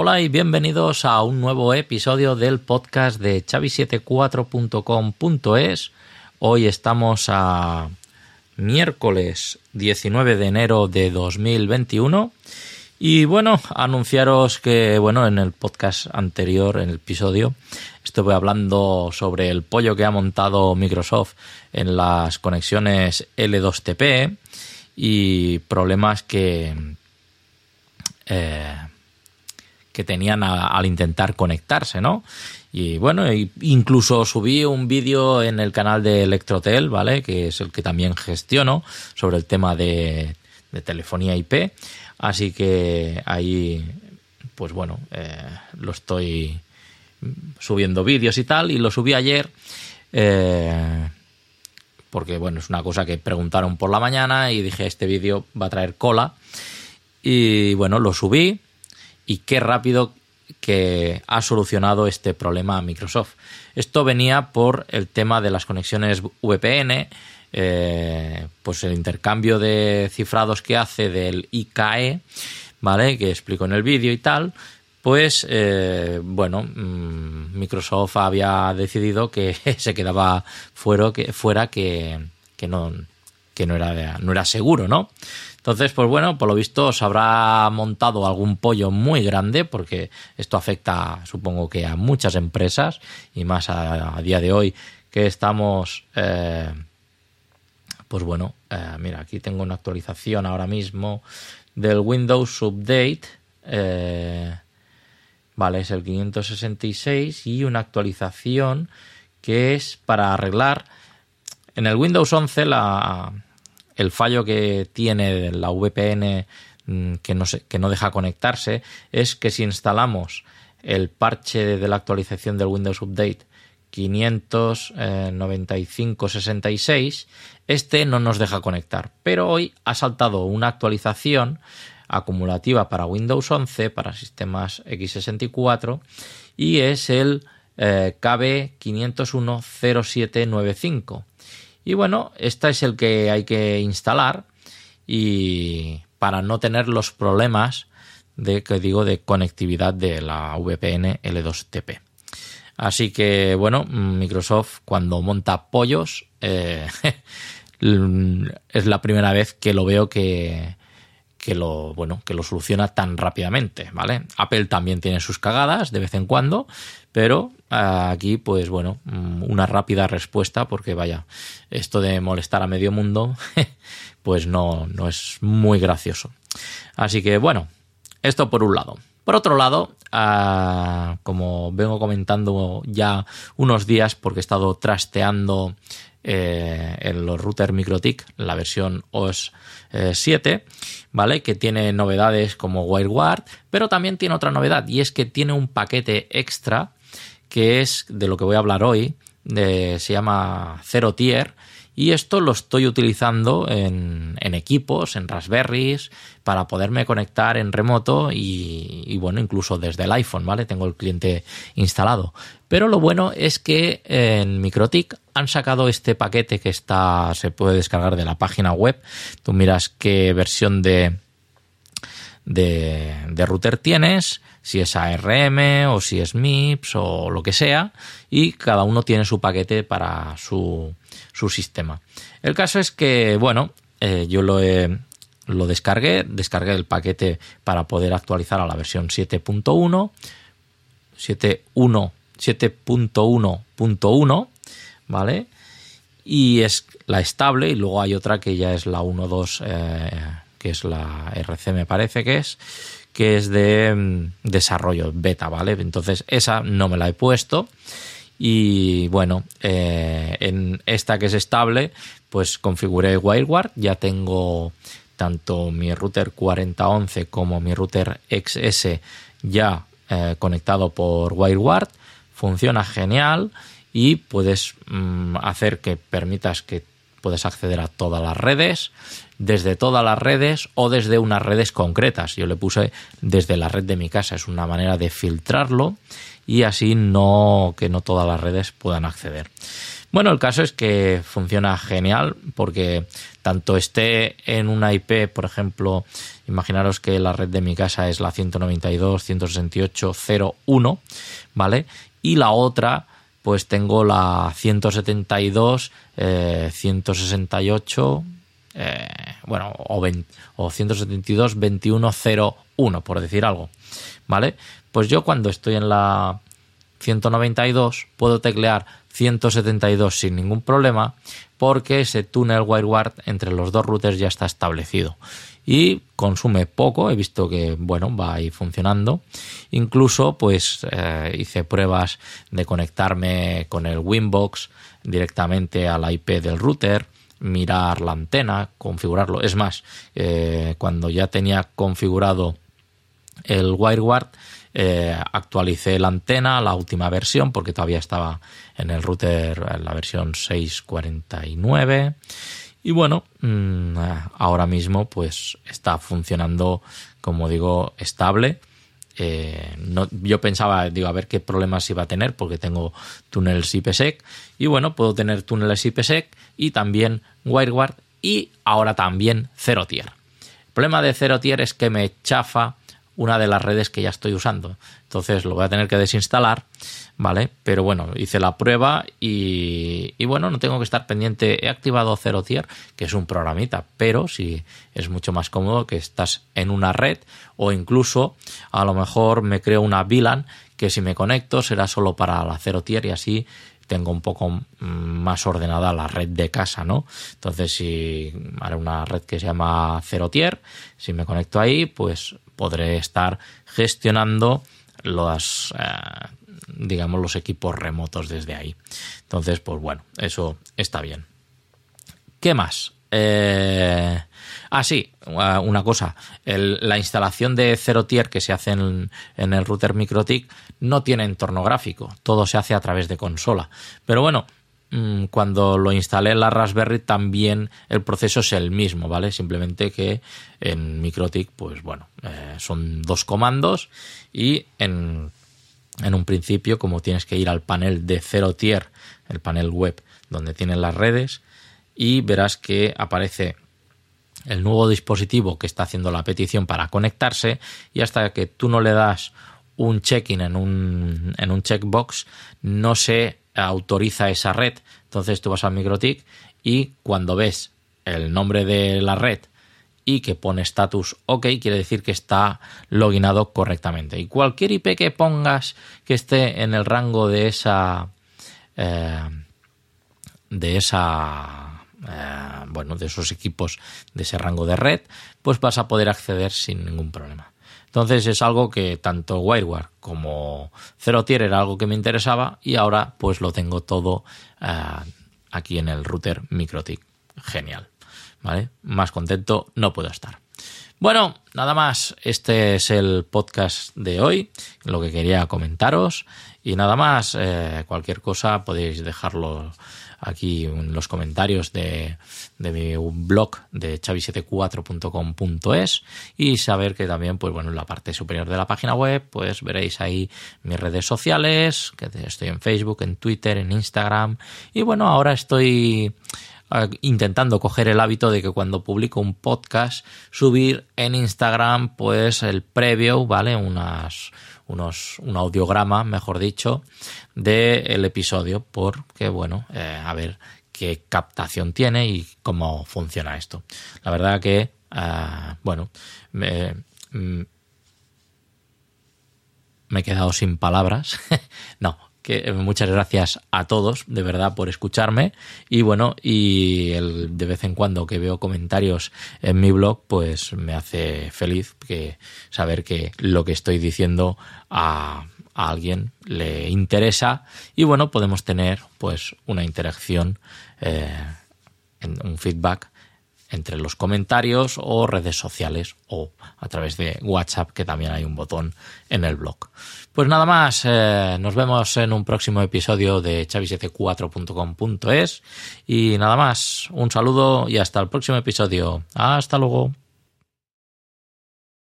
Hola y bienvenidos a un nuevo episodio del podcast de chavi74.com.es. Hoy estamos a miércoles 19 de enero de 2021 y bueno, anunciaros que bueno, en el podcast anterior, en el episodio, estuve hablando sobre el pollo que ha montado Microsoft en las conexiones L2TP y problemas que eh, que tenían al intentar conectarse, ¿no? Y bueno, incluso subí un vídeo en el canal de Electrotel, ¿vale? Que es el que también gestiono sobre el tema de, telefonía IP. Así que ahí, pues bueno, eh, lo estoy subiendo vídeos y tal. Y lo subí ayer. Eh, porque bueno, es una cosa que preguntaron por la mañana y dije, este vídeo va a traer cola. Y bueno, lo subí y qué rápido que ha solucionado este problema Microsoft. Esto venía por el tema de las conexiones VPN, eh, pues el intercambio de cifrados que hace del IKE, ¿vale? Que explico en el vídeo y tal. Pues eh, bueno, mm, Microsoft había decidido que se quedaba fuera, que, fuera que, que no, que no era, no era seguro, ¿no? Entonces, pues bueno, por lo visto os habrá montado algún pollo muy grande, porque esto afecta, supongo que a muchas empresas, y más a, día de hoy que estamos, eh, pues bueno, eh, mira, aquí tengo una actualización ahora mismo del Windows Update. Eh, vale, es el 566 y una actualización que es para arreglar en el Windows 11 la, el fallo que tiene la VPN mm, que no, que no deja conectarse es que si instalamos el parche de la actualización del Windows Update 595.66, este no nos deja conectar. Pero hoy ha saltado una actualización acumulativa para Windows 11, para sistemas x64, y es el eh, KB5010795. Y bueno, este es el que hay que instalar y para no tener los problemas de que digo de conectividad de la VPN L2TP. Así que bueno, Microsoft cuando monta pollos eh, es la primera vez que lo veo que, que lo bueno que lo soluciona tan rápidamente vale Apple también tiene sus cagadas de vez en cuando pero aquí pues bueno mm, una rápida respuesta porque vaya esto de molestar a medio mundo pues no no es muy gracioso así que bueno esto por un lado por otro lado ah, como vengo comentando ya unos días porque he estado trasteando eh, en los routers MikroTik, la versión OS 7, eh, ¿vale? Que tiene novedades como WireGuard, pero también tiene otra novedad y es que tiene un paquete extra que es de lo que voy a hablar hoy, se llama Zero Tier y esto lo estoy utilizando en, equipos, en Raspberries, para poderme conectar en remoto y, bueno, incluso desde el iPhone, ¿vale? Tengo el cliente instalado. Pero lo bueno es que en MikroTik han sacado este paquete que está, se puede descargar de la página web. Tú miras qué versión de, de, de, router tienes, si es ARM o si es MIPS o lo que sea, y cada uno tiene su paquete para su, su sistema. El caso es que, bueno, eh, yo lo, lo descargué, descargué el paquete para poder actualizar a la versión 7.1, 7.1.1, ¿vale? Y es la estable y luego hay otra que ya es la 1.2, eh, que es la RC me parece que es, que es de mm, desarrollo beta, ¿vale? Entonces esa no me la he puesto y bueno, eh, en esta que es estable, pues configuré WireGuard. Ya tengo tanto mi router 4011 como mi router XS ya eh, conectado por WireGuard. Funciona genial y puedes mm, hacer que permitas que puedes acceder a todas las redes, desde todas las redes o desde unas redes concretas. Yo le puse desde la red de mi casa, es una manera de filtrarlo y así no que no todas las redes puedan acceder. Bueno, el caso es que funciona genial porque tanto esté en una IP, por ejemplo, Imaginaros que la red de mi casa es la 192.168.0.1, ¿vale? Y la otra, pues tengo la 172, 168, eh, bueno, o, 20, o 172, 21.0.1, por decir algo, ¿vale? Pues yo cuando estoy en la 192 puedo teclear 172 sin ningún problema porque ese túnel WireGuard entre los dos routers ya está establecido y consume poco, he visto que bueno, va ahí funcionando. Incluso pues eh, hice pruebas de conectarme con el Winbox directamente a la IP del router, mirar la antena, configurarlo. Es más, eh, cuando ya tenía configurado el WireGuard, eh, actualicé la antena, la última versión, porque todavía estaba en el router en la versión 649. Y bueno, mm, ahora mismo pues está funcionando, como digo, estable. Eh, yo pensaba, digo, a ver qué problemas iba a tener porque tengo túneles IPsec y bueno, puedo tener túneles IPsec y también WireGuard y ahora también Zero Tier. El problema de Zero Tier es que me chafa una de las redes que ya estoy usando. Entonces lo voy a tener que desinstalar, ¿vale? Pero bueno, hice la prueba y, bueno, no tengo que estar pendiente. He activado Zero Tier, que es un programita, pero sí es mucho más cómodo que estás en una red o incluso a lo mejor me creo una VLAN que si me conecto será solo para la Zero Tier y así tengo un poco mm, más ordenada la red de casa, ¿no? Entonces, si haré una red que se llama Zero Tier, si me conecto ahí, pues podré estar gestionando los, eh, digamos, los equipos remotos desde ahí. Entonces, pues bueno, eso está bien. ¿Qué más? Eh, ah, sí, una cosa. la instalación de Zero Tier que se hace en, en, el router MikroTik no tiene entorno gráfico. Todo se hace a través de consola. Pero bueno, cuando lo instalé en la Raspberry también el proceso es el mismo, ¿vale? Simplemente que en MikroTik, pues bueno, eh, son dos comandos y en, en, un principio, como tienes que ir al panel de Zero Tier, el panel web donde tienen las redes, y verás que aparece el nuevo dispositivo que está haciendo la petición para conectarse y hasta que tú no le das un check-in en un, en un checkbox, no se autoriza esa red. Entonces tú vas al MikroTik y cuando ves el nombre de la red y que pone status OK, quiere decir que está loginado correctamente. Y cualquier IP que pongas que esté en el rango de esa. Eh, de esa. Eh, bueno, de esos equipos de ese rango de red, pues vas a poder acceder sin ningún problema. Entonces es algo que tanto WireGuard como Zero Tier era algo que me interesaba y ahora pues lo tengo todo eh, aquí en el router MikroTik. Genial. ¿Vale? Más contento no puedo estar. Bueno, nada más. Este es el podcast de hoy, lo que quería comentaros. Y nada más, eh, cualquier cosa podéis dejarlo aquí en los comentarios de, mi blog de chavi74.com.es y saber que también, pues bueno, en la parte superior de la página web, pues veréis ahí mis redes sociales, que estoy en Facebook, en Twitter, en Instagram y bueno, ahora estoy intentando coger el hábito de que cuando publico un podcast subir en Instagram pues el preview, ¿vale? Unas unos, un audiograma, mejor dicho, del episodio, porque, bueno, eh, a ver qué captación tiene y cómo funciona esto. La verdad que, eh, bueno, me, mm, me he quedado sin palabras. no, que muchas gracias a todos, de verdad, por escucharme. Y bueno, y el, de vez en cuando que veo comentarios en mi blog, pues me hace feliz saber que lo que estoy diciendo a, alguien le interesa. Y bueno, podemos tener pues una interacción, eh, un feedback entre los comentarios o redes sociales o a través de WhatsApp, que también hay un botón en el blog. Pues nada más, eh, nos vemos en un próximo episodio de chavisf4.com.es y nada más, un saludo y hasta el próximo episodio. Hasta luego.